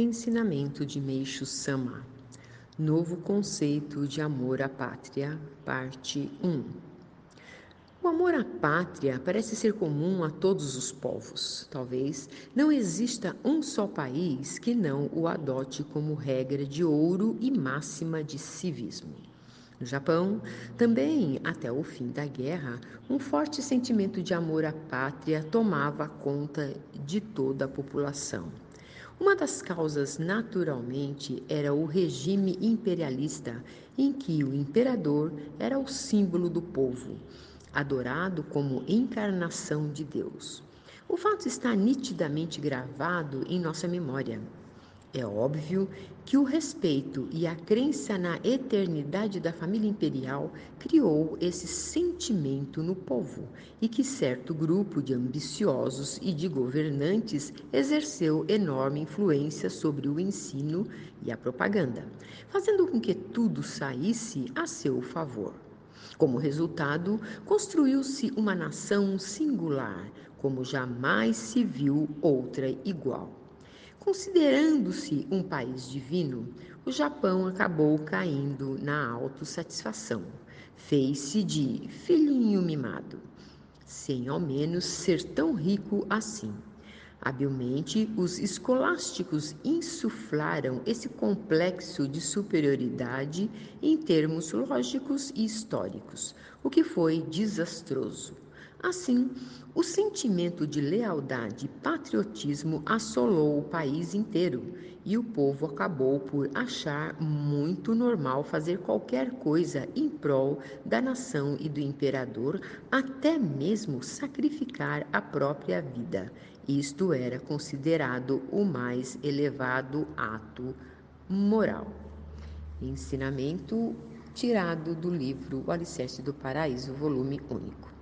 Ensinamento de Meixo Sama Novo conceito de amor à pátria, parte 1 O amor à pátria parece ser comum a todos os povos. Talvez não exista um só país que não o adote como regra de ouro e máxima de civismo. No Japão, também até o fim da guerra, um forte sentimento de amor à pátria tomava conta de toda a população. Uma das causas, naturalmente, era o regime imperialista, em que o imperador era o símbolo do povo, adorado como encarnação de Deus. O fato está nitidamente gravado em nossa memória. É óbvio que o respeito e a crença na eternidade da família imperial criou esse sentimento no povo e que certo grupo de ambiciosos e de governantes exerceu enorme influência sobre o ensino e a propaganda, fazendo com que tudo saísse a seu favor. Como resultado, construiu-se uma nação singular, como jamais se viu outra igual. Considerando-se um país divino, o Japão acabou caindo na autossatisfação. Fez-se de filhinho mimado, sem ao menos ser tão rico assim. Habilmente, os escolásticos insuflaram esse complexo de superioridade em termos lógicos e históricos, o que foi desastroso. Assim, o sentimento de lealdade e patriotismo assolou o país inteiro e o povo acabou por achar muito normal fazer qualquer coisa em prol da nação e do imperador, até mesmo sacrificar a própria vida. Isto era considerado o mais elevado ato moral. Ensinamento tirado do livro O Alicerce do Paraíso, volume único.